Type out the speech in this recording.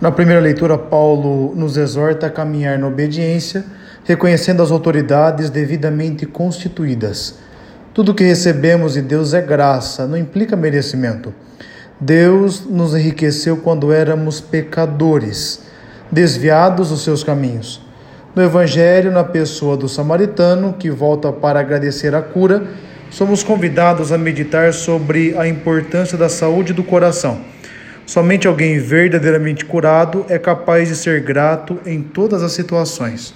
Na primeira leitura, Paulo nos exorta a caminhar na obediência, reconhecendo as autoridades devidamente constituídas. Tudo que recebemos de Deus é graça, não implica merecimento. Deus nos enriqueceu quando éramos pecadores, desviados dos seus caminhos. No Evangelho, na pessoa do samaritano, que volta para agradecer a cura, somos convidados a meditar sobre a importância da saúde do coração. Somente alguém verdadeiramente curado é capaz de ser grato em todas as situações.